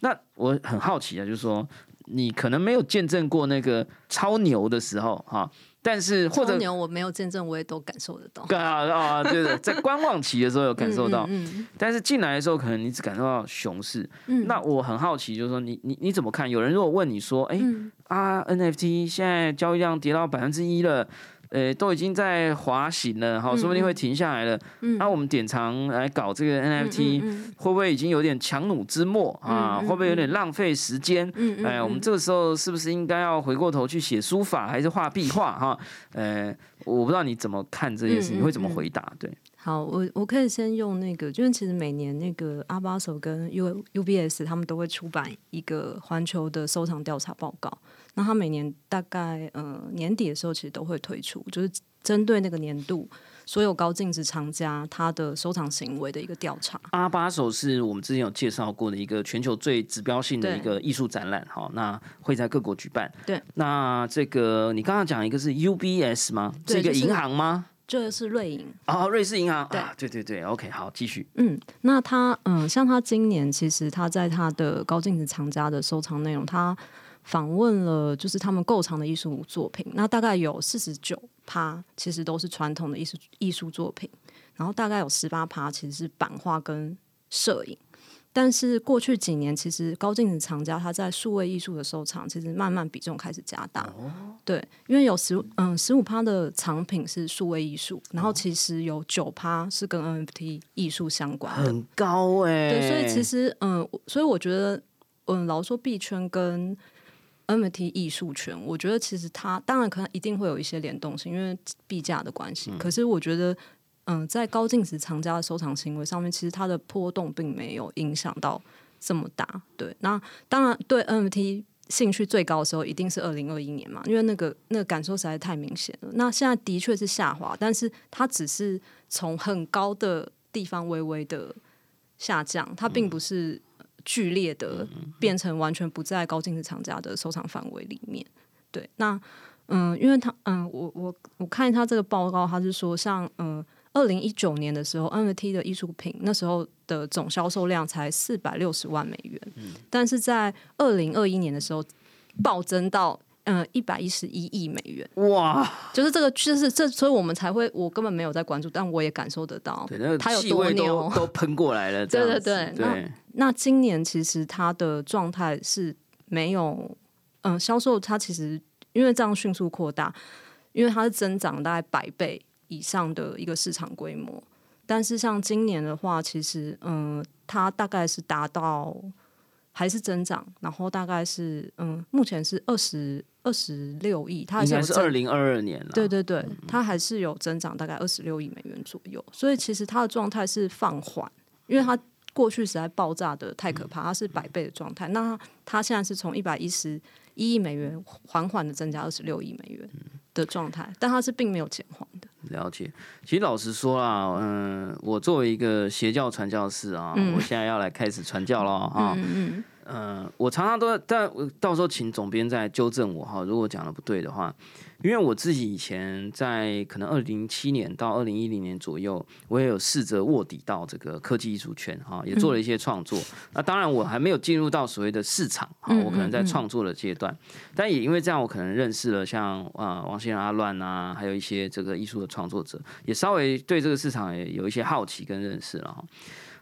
那我很好奇啊，就是说你可能没有见证过那个超牛的时候哈，但是或者牛我没有见证，我也都感受得到。啊啊，对的，(laughs) 在观望期的时候有感受到，嗯但是进来的时候可能你只感受到熊市。嗯，那我很好奇，就是说你你你怎么看？有人如果问你说，哎、嗯啊，NFT 现在交易量跌到百分之一了，呃，都已经在滑行了，好，说不定会停下来了。嗯那、我们典藏来搞这个嗯 NFT，、嗯会不会已经有点强弩之末啊？会不会有点浪费时间？哎，我们这个时候是不是应该要回过头去写书法，还是画壁画？哈，呃，我不知道你怎么看这件事，你会怎么回答？对，好，我我可以先用那个，就是其实每年那个阿巴手跟 U UBS 他们都会出版一个环球的收藏调查报告。那他每年大概呃年底的时候，其实都会推出，就是针对那个年度所有高净值藏家他的收藏行为的一个调查。阿巴手是我们之前有介绍过的一个全球最指标性的一个艺术展览，哈，那会在各国举办。对，那这个你刚刚讲一个是 UBS 吗？是一个对就是银行吗？就是瑞银。哦，瑞士银行，对啊，对对对，OK，好，继续。嗯，那他嗯，像他今年其实他在他的高净值藏家的收藏内容，他访问了就是他们购藏的艺术作品，那大概有四十九趴其实都是传统的艺术艺术作品，然后大概有十八趴其实是版画跟摄影。但是过去几年，其实高净值藏家他在数位艺术的收藏，其实慢慢比重开始加大。对，因为有十嗯十五趴的藏品是数位艺术，然后其实有九趴是跟 NFT 艺术相关的。很高哎、对，所以其实嗯，所以我觉得嗯，老实说币圈跟 NFT 艺术圈，我觉得其实它当然可能一定会有一些联动性，因为币价的关系。可是我觉得嗯，在高净值藏家的收藏行为上面，其实它的波动并没有影响到这么大。对，那当然对 NFT 兴趣最高的时候，一定是二零二一年嘛，因为那个那个感受实在太明显了。那现在的确是下滑，但是它只是从很高的地方微微的下降，它并不是剧烈的变成完全不在高净值藏家的收藏范围里面。对，那嗯，因为他嗯，我我我看他这个报告，他是说像嗯。二零一九年的时候，NFT 的艺术品那时候的总销售量才四百六十万美元，但是在二零二一年的时候暴增到嗯一百一十一亿美元，哇，就是这个就是这，所以我们才会我根本没有在关注，但我也感受得到。对，那个它有多牛。都喷过来了，(laughs) 这对对。对。那，那今年其实它的状态是没有，嗯、销售它其实因为这样迅速扩大，因为它是增长大概百倍以上的一个市场规模。但是像今年的话，其实嗯、它大概是达到还是增长，然后大概是嗯，目前是二十二十六亿，它还应是二零二二年了，对对对，它还是有增长，大概二十六亿美元左右。所以其实它的状态是放缓，因为它过去实在爆炸的太可怕，它是百倍的状态。那它它现在是从一百一十一亿美元缓缓的增加二十六亿美元的状态，但它是并没有减缓的。了解。其实老实说啊，嗯，我作为一个邪教传教士啊，我现在要来开始传教了啊。嗯嗯嗯，我常常都，但我到时候请总编再纠正我哈，如果讲的不对的话，因为我自己以前在可能二零零七年到二零一零年左右，我也有试着卧底到这个科技艺术圈哈，也做了一些创作。那当然我还没有进入到所谓的市场哈，我可能在创作的阶段，但也因为这样，我可能认识了像啊、王先生阿乱啊，还有一些这个艺术的创作者，也稍微对这个市场也有一些好奇跟认识了哈。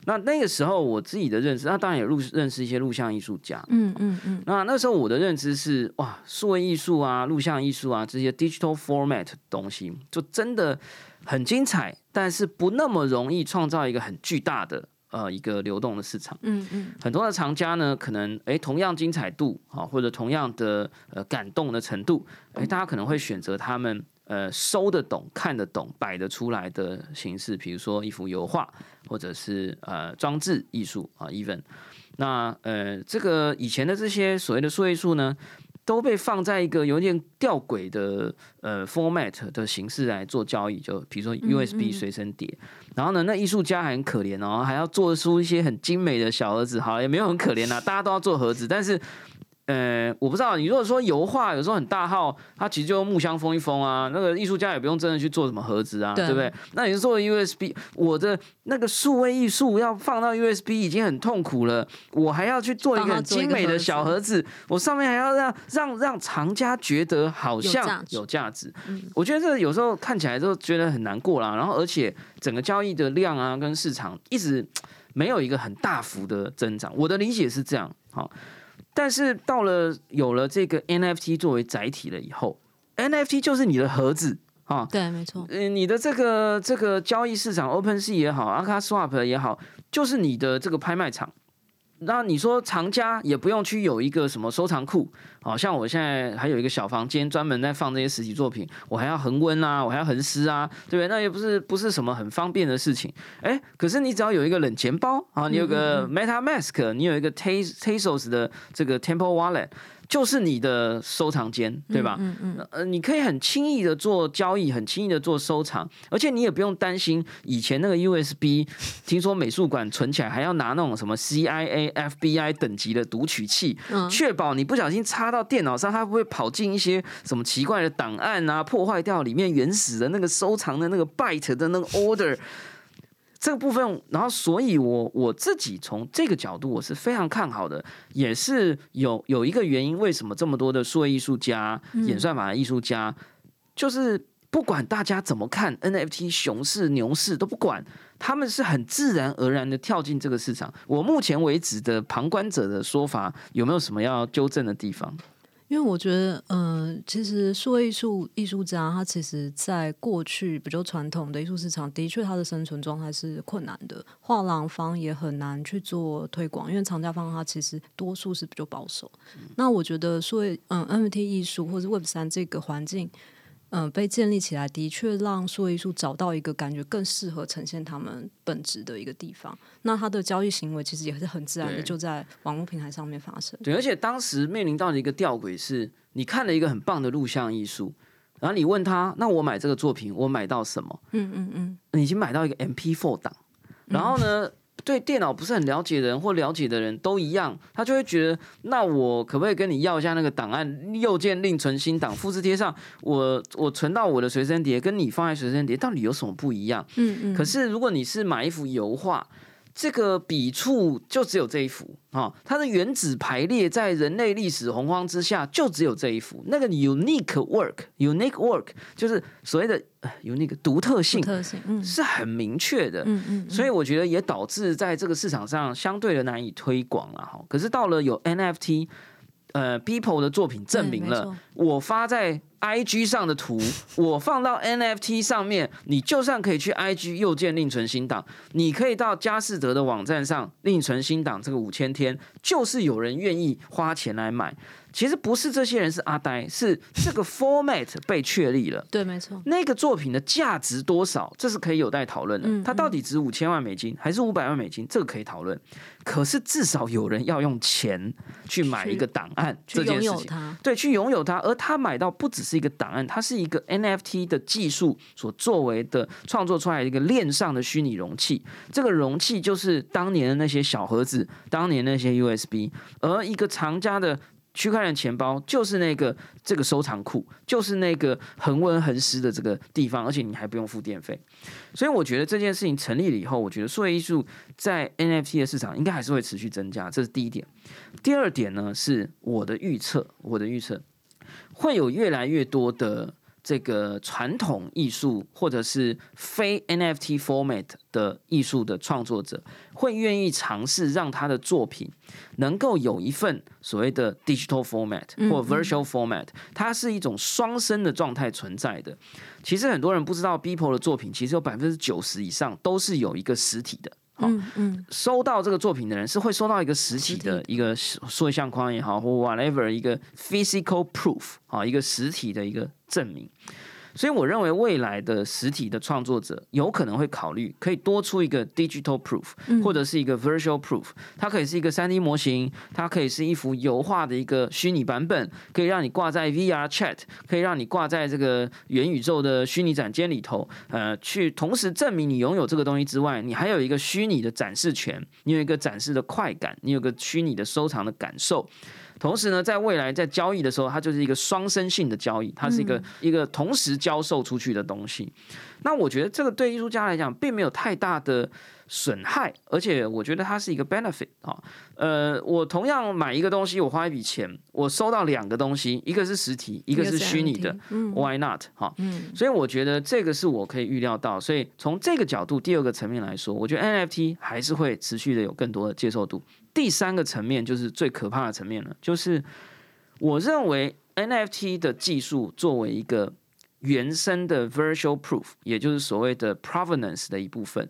那那个时候我自己的认识，那当然也录认识一些录像艺术家。嗯嗯嗯那那时候我的认知是，哇，数位艺术啊、录像艺术啊这些 digital format 的东西，就真的很精彩，但是不那么容易创造一个很巨大的呃一个流动的市场。嗯嗯很多的藏家呢，可能诶同样精彩度啊，或者同样的呃感动的程度，诶大家可能会选择他们呃收得懂、看得懂、摆得出来的形式，比如说一幅油画，或者是呃装置艺术啊，even 那呃这个以前的这些所谓的数位艺术呢。都被放在一个有点吊诡的呃 format 的形式来做交易，就比如说 USB 随身碟，然后呢，那艺术家还很可怜哦，还要做出一些很精美的小盒子，好也没有很可怜啦，大家都要做盒子，但是。呃，我不知道，你如果说油画有时候很大号，它其实就用木箱封一封啊，那个艺术家也不用真的去做什么盒子啊，对对不对？那你是做 USB，我的那个数位艺术要放到 USB 已经很痛苦了，我还要去做一个精美的个盒子小盒子，我上面还要让让让藏家觉得好像有价值有价值。我觉得这个有时候看起来就觉得很难过啦，然后而且整个交易的量啊跟市场一直没有一个很大幅的增长。我的理解是这样，好，但是到了有了这个 NFT 作为载体了以后，NFT 就是你的盒子啊，对，没错。呃，你的这个这个交易市场，OpenSea 也好，Aka Swap 也好，就是你的这个拍卖场。那你说藏家也不用去有一个什么收藏库，好像我现在还有一个小房间专门在放这些实体作品，我还要恒温啊，我还要恒湿啊，对不对？那也不是不是什么很方便的事情。哎，可是你只要有一个冷钱包啊，你有个 MetaMask，你有一个 Tas Tezos 的这个 Temple Wallet，就是你的收藏间，对吧？嗯嗯，呃，你可以很轻易的做交易，很轻易的做收藏，而且你也不用担心以前那个 USB，听说美术馆存起来还要拿那种什么 CIA、FBI 等级的读取器，确保你不小心插到电脑上，它不会跑进一些什么奇怪的档案啊，破坏掉里面原始的那个收藏的那个 byte 的那个 order。这个部分，然后，所以我我自己从这个角度，我是非常看好的，也是有有一个原因，为什么这么多的数位艺术家、演算法的艺术家，就是不管大家怎么看 NFT 熊市、牛市都不管，他们是很自然而然的跳进这个市场。我目前为止的旁观者的说法，有没有什么要纠正的地方？因为我觉得，嗯，其实数位艺术艺术家，他其实在过去比较传统的艺术市场，的确他的生存状态是困难的。画廊方也很难去做推广，因为藏家方他其实多数是比较保守。那我觉得数位嗯 NFT 艺术或者 Web 三这个环境。嗯，被建立起来的确让数位艺术找到一个感觉更适合呈现他们本质的一个地方。那他的交易行为其实也是很自然的，就在网络平台上面发生。对，而且当时面临到的一个吊诡是，你看了一个很棒的录像艺术，然后你问他，那我买这个作品，我买到什么？嗯嗯嗯，你已经买到一个 MP4 档，然后呢？对电脑不是很了解的人或了解的人都一样，他就会觉得，那我可不可以跟你要一下那个档案？右键另存新档，复制贴上，我我存到我的随身碟，跟你放在随身碟到底有什么不一样？嗯嗯。可是如果你是买一幅油画。这个笔触就只有这一幅啊，它的原子排列在人类历史洪荒之下就只有这一幅。那个 unique work，unique work 就是所谓的 unique 独特性，特性是很明确的。嗯嗯，所以我觉得也导致在这个市场上相对的难以推广了哈。可是到了有 NFT。呃，People 的作品证明了，我发在 IG 上的图，(laughs) 我放到 NFT 上面，你就算可以去 IG 右键另存新档，你可以到佳士得的网站上另存新档，这个五千天，就是有人愿意花钱来买。其实不是这些人是阿呆，是这个 (laughs) format 被确立了。对，没错。那个作品的价值多少，这是可以有待讨论的。它到底值五千万美金还是五百万美金，这个可以讨论。可是至少有人要用钱去买一个档案，这件事情，对，去拥有它。而他买到不只是一个档案，它是一个 NFT 的技术所作为的创作出来的一个链上的虚拟容器。这个容器就是当年的那些小盒子，当年那些 USB，而一个藏家的。区块链钱包就是那个这个收藏库，就是那个恒温恒湿的这个地方，而且你还不用付电费。所以我觉得这件事情成立了以后，我觉得数位艺术在 NFT 的市场应该还是会持续增加，这是第一点。第二点呢，是我的预测，我的预测会有越来越多的。这个传统艺术或者是非 NFT format 的艺术的创作者，会愿意尝试让他的作品能够有一份所谓的 digital format 或 virtual format，它是一种双生的状态存在的。其实很多人不知道，Beeple 的作品其实有百分之九十以上都是有一个实体的。嗯嗯，收到这个作品的人是会收到一个实体的一个塑像框也好，或 whatever 一个 physical proof 啊，一个实体的一个证明。所以我认为未来的实体的创作者有可能会考虑，可以多出一个 digital proof，或者是一个 virtual proof。它可以是一个三 D 模型，它可以是一幅油画的一个虚拟版本，可以让你挂在 VR chat，可以让你挂在这个元宇宙的虚拟展间里头。呃，去同时证明你拥有这个东西之外，你还有一个虚拟的展示权，你有一个展示的快感，你有个虚拟的收藏的感受。同时呢，在未来在交易的时候，它就是一个双生性的交易，它是一个一个同时交售出去的东西。那我觉得这个对艺术家来讲并没有太大的损害，而且我觉得它是一个 benefit 啊。呃，我同样买一个东西，我花一笔钱，我收到两个东西，一个是实体，一个是虚拟的，Why not？哈，嗯所以我觉得这个是我可以预料到。所以从这个角度，第二个层面来说，我觉得 NFT 还是会持续的有更多的接受度。第三个层面就是最可怕的层面了，就是我认为 NFT 的技术作为一个原生的 virtual proof，也就是所谓的 provenance 的一部分，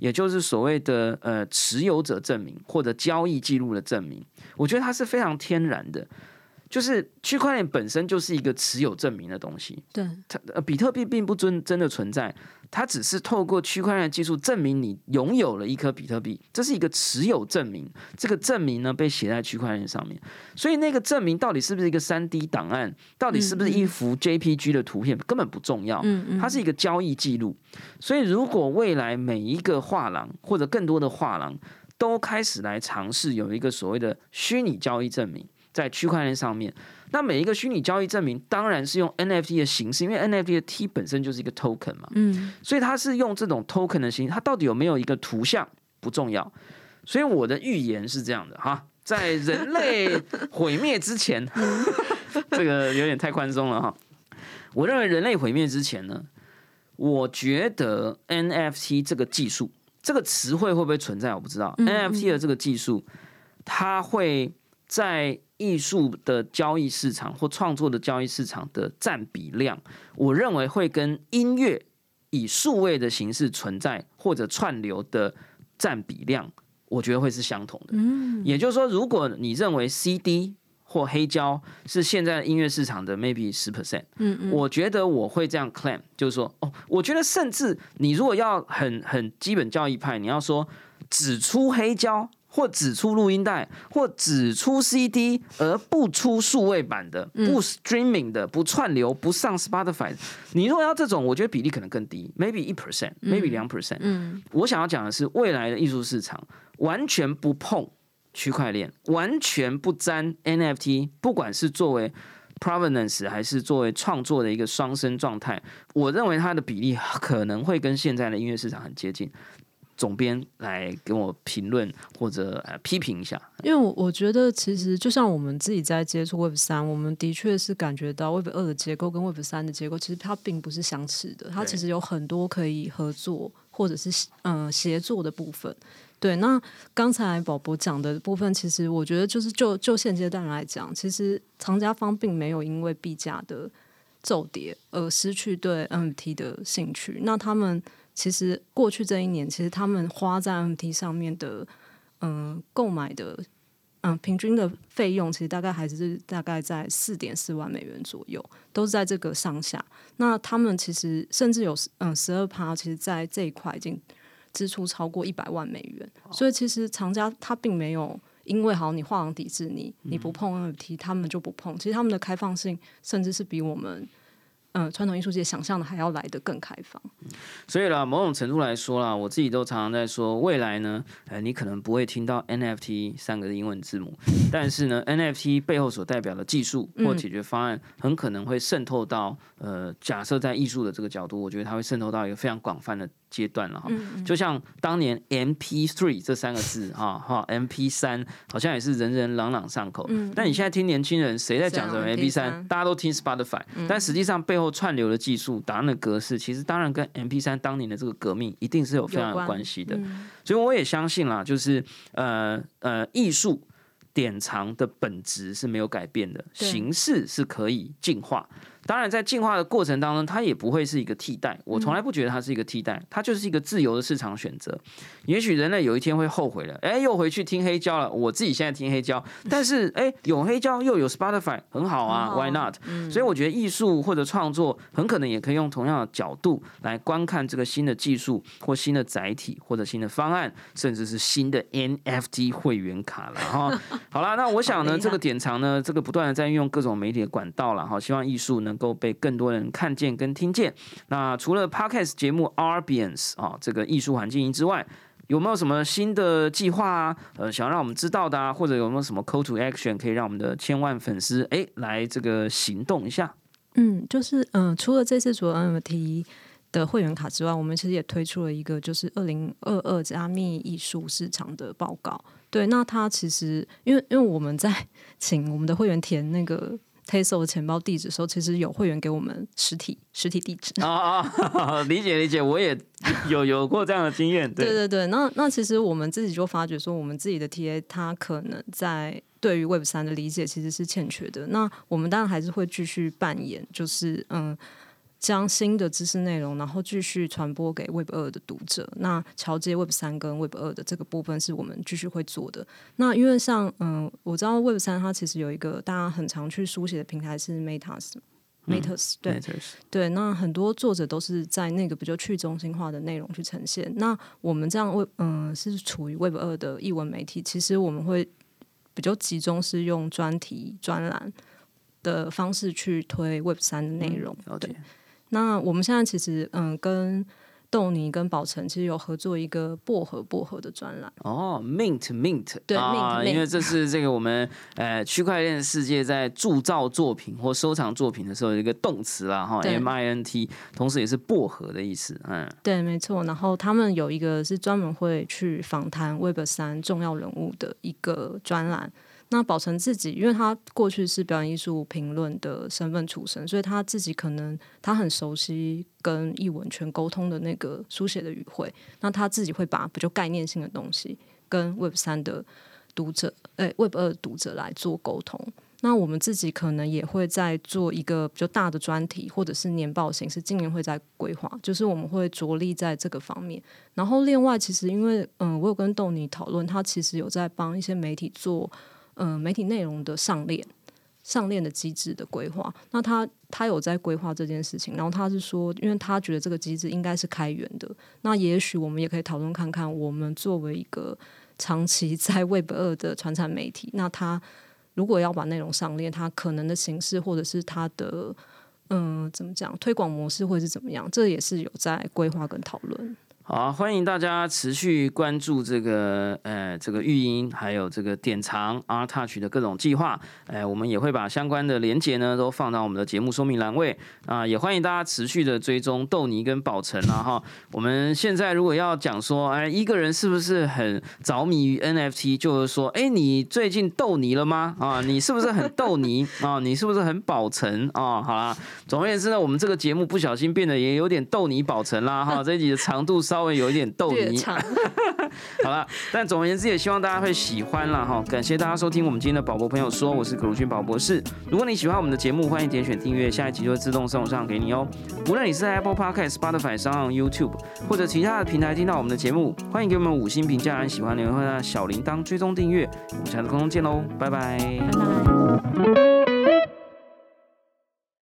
也就是所谓的呃持有者证明或者交易记录的证明，我觉得它是非常天然的。就是区块链本身就是一个持有证明的东西，对，它呃比特币并不真真的存在，它只是透过区块链技术证明你拥有了一颗比特币，这是一个持有证明。这个证明呢被写在区块链上面，所以那个证明到底是不是一个三 D 档案，到底是不是一幅 JPG 的图片，根本不重要。它是一个交易记录。所以如果未来每一个画廊或者更多的画廊都开始来尝试有一个所谓的虚拟交易证明。在区块链上面，那每一个虚拟交易证明当然是用 NFT 的形式，因为 NFT 的 T 本身就是一个 token 嘛，嗯，所以它是用这种 token 的形式，它到底有没有一个图像不重要。所以我的预言是这样的哈，在人类 (laughs) 毁灭之前，(laughs) 这个有点太宽松了哈。我认为人类毁灭之前呢，我觉得 NFT 这个技术，这个词汇会不会存在我不知道。NFT 的这个技术，它会在艺术的交易市场或创作的交易市场的占比量，我认为会跟音乐以数位的形式存在或者串流的占比量，我觉得会是相同的。嗯，也就是说，如果你认为 CD 或黑胶是现在音乐市场的 maybe 十 percent，嗯嗯，我觉得我会这样 claim，就是说，哦，我觉得甚至你如果要很很基本教义派，你要说只出黑胶。或只出录音带，或只出 CD 而不出数位版的，不 streaming 的，不串流，不上 Spotify。你如果要这种，我觉得比例可能更低，maybe 一 percent，maybe 两 percent。嗯，我想要讲的是，未来的艺术市场完全不碰区块链，完全不沾 NFT，不管是作为 provenance 还是作为创作的一个双生状态，我认为它的比例可能会跟现在的音乐市场很接近。总编来给我评论或者呃批评一下，因为我我觉得其实就像我们自己在接触 Web 三，我们的确是感觉到 Web 二的结构跟 Web 三的结构其实它并不是相似的，它其实有很多可以合作或者是嗯协作的部分。对，那刚才宝宝讲的部分，其实我觉得就是就就现阶段来讲，其实藏家方并没有因为币价的骤跌而失去对 NFT 的兴趣，那他们。其实过去这一年，其实他们花在 MT 上面的，嗯，购买的，嗯，平均的费用，其实大概还是大概在四点四万美元左右，都是在这个上下。那他们其实甚至有嗯十二趴，其实在这一块已经支出超过一百万美元。所以其实厂家他并没有因为好你画廊抵制你，你不碰 MT，他们就不碰。其实他们的开放性甚至是比我们。嗯，传统艺术界想象的还要来得更开放。所以啦，某种程度来说啦，我自己都常常在说，未来呢，呃，你可能不会听到 NFT 三个英文字母，(laughs) 但是呢，NFT 背后所代表的技术或解决方案，很可能会渗透到呃，假设在艺术的这个角度，我觉得它会渗透到一个非常广泛的。阶段了哈，就像当年 M P three 这三个字哈 (laughs) 哈，M P 三好像也是人人朗朗上口。但你现在听年轻人谁在讲什么 M P 三，大家都听 Spotify，但实际上背后串流的技术、答案的格式，其实当然跟 M P 三当年的这个革命一定是有非常有关系的。所以我也相信啦，就是呃呃，艺术典藏的本质是没有改变的，形式是可以进化。当然，在进化的过程当中，它也不会是一个替代。我从来不觉得它是一个替代，它就是一个自由的市场选择。也许人类有一天会后悔了，哎，又回去听黑胶了。我自己现在听黑胶，(laughs) 但是哎，有黑胶又有 Spotify，很好啊，Why not？所以我觉得艺术或者创作很可能也可以用同样的角度来观看这个新的技术或新的载体或者新的方案，甚至是新的 NFT 会员卡了哈。(laughs) 好啦，那我想呢，这个典藏呢，这个不断的在运用各种媒体的管道了哈，希望艺术能。能够被更多人看见跟听见。那除了 Podcast 节目 Arbians 啊，这个艺术环境营之外，有没有什么新的计划啊？呃，想让我们知道的啊，或者有没有什么 Call to Action 可以让我们的千万粉丝哎来这个行动一下？嗯，就是嗯，除了这次主 NFT 的会员卡之外，我们其实也推出了一个就是二零二二加密艺术市场的报告。对，那它其实因为因为我们在请我们的会员填那个。Taso 的钱包地址的时候，其实有会员给我们实体实体地址啊啊，(laughs) (laughs) 理解理解，我也有有过这样的经验。对 (laughs) 对对，那那其实我们自己就发觉说，我们自己的 TA 他可能在对于 Web 三的理解其实是欠缺的。那我们当然还是会继续扮演，就是嗯。将新的知识内容，然后继续传播给 Web 二的读者。那桥接 Web 三跟 Web 二的这个部分是我们继续会做的。那因为像嗯，我知道 Web 三它其实有一个大家很常去书写的平台是 Metas。Matters 对对，那很多作者都是在那个比较去中心化的内容去呈现。那我们这样为嗯是处于 Web 二的译文媒体，其实我们会比较集中是用专题专栏的方式去推 Web 三的内容。对，那我们现在其实嗯跟。豆泥跟宝成其实有合作一个薄荷薄荷的专栏哦，mint mint 对啊，因为这是这个我们呃区块链世界在铸造作品或收藏作品的时候一个动词啦哈，M I N T，同时也是薄荷的意思，嗯，对，没错。然后他们有一个是专门会去访谈 Web 三重要人物的一个专栏。那宝成自己，因为他过去是表演艺术评论的身份出身，所以他自己可能他很熟悉跟译文圈沟通的那个书写的语汇。那他自己会把比较概念性的东西跟 Web 三的读者，诶 Web 二读者来做沟通。那我们自己可能也会在做一个比较大的专题，或者是年报形式，今年会在规划，就是我们会着力在这个方面。然后另外，其实因为嗯，我有跟豆尼讨论，他其实有在帮一些媒体做。嗯，媒体内容的上链、上链的机制的规划，那他他有在规划这件事情，然后他是说，因为他觉得这个机制应该是开源的，那也许我们也可以讨论看看，我们作为一个长期 (laughs) 在 Web 二的传产媒体，那他如果要把内容上链，它可能的形式或者是它的嗯怎么讲推广模式会是怎么样，这也是有在规划跟讨论。好，欢迎大家持续关注这个呃这个育音，还有这个典藏 R Touch 的各种计划。哎，我们也会把相关的连接呢都放到我们的节目说明栏位啊。也欢迎大家持续的追踪豆泥跟宝成啊哈。我们现在如果要讲说，哎，一个人是不是很着迷于 NFT，就是说，哎，你最近豆泥了吗？啊，你是不是很豆泥啊？你是不是很宝成啊？好啦，总而言之呢，我们这个节目不小心变得也有点豆泥宝成啦哈。这一集的长度稍。稍微有一点逗你，(laughs) 好了，但总而言之也希望大家会喜欢了哈。感谢大家收听我们今天的宝博朋友说，我是葛如君宝博士。如果你喜欢我们的节目，欢迎点选订阅，下一集就会自动送上给你哦。无论你是在 Apple Podcast、Spotify 上、YouTube 或者其他的平台听到我们的节目，欢迎给我们五星评价，喜欢的话小铃铛追踪订阅。我们下次空中见喽，拜拜，拜拜。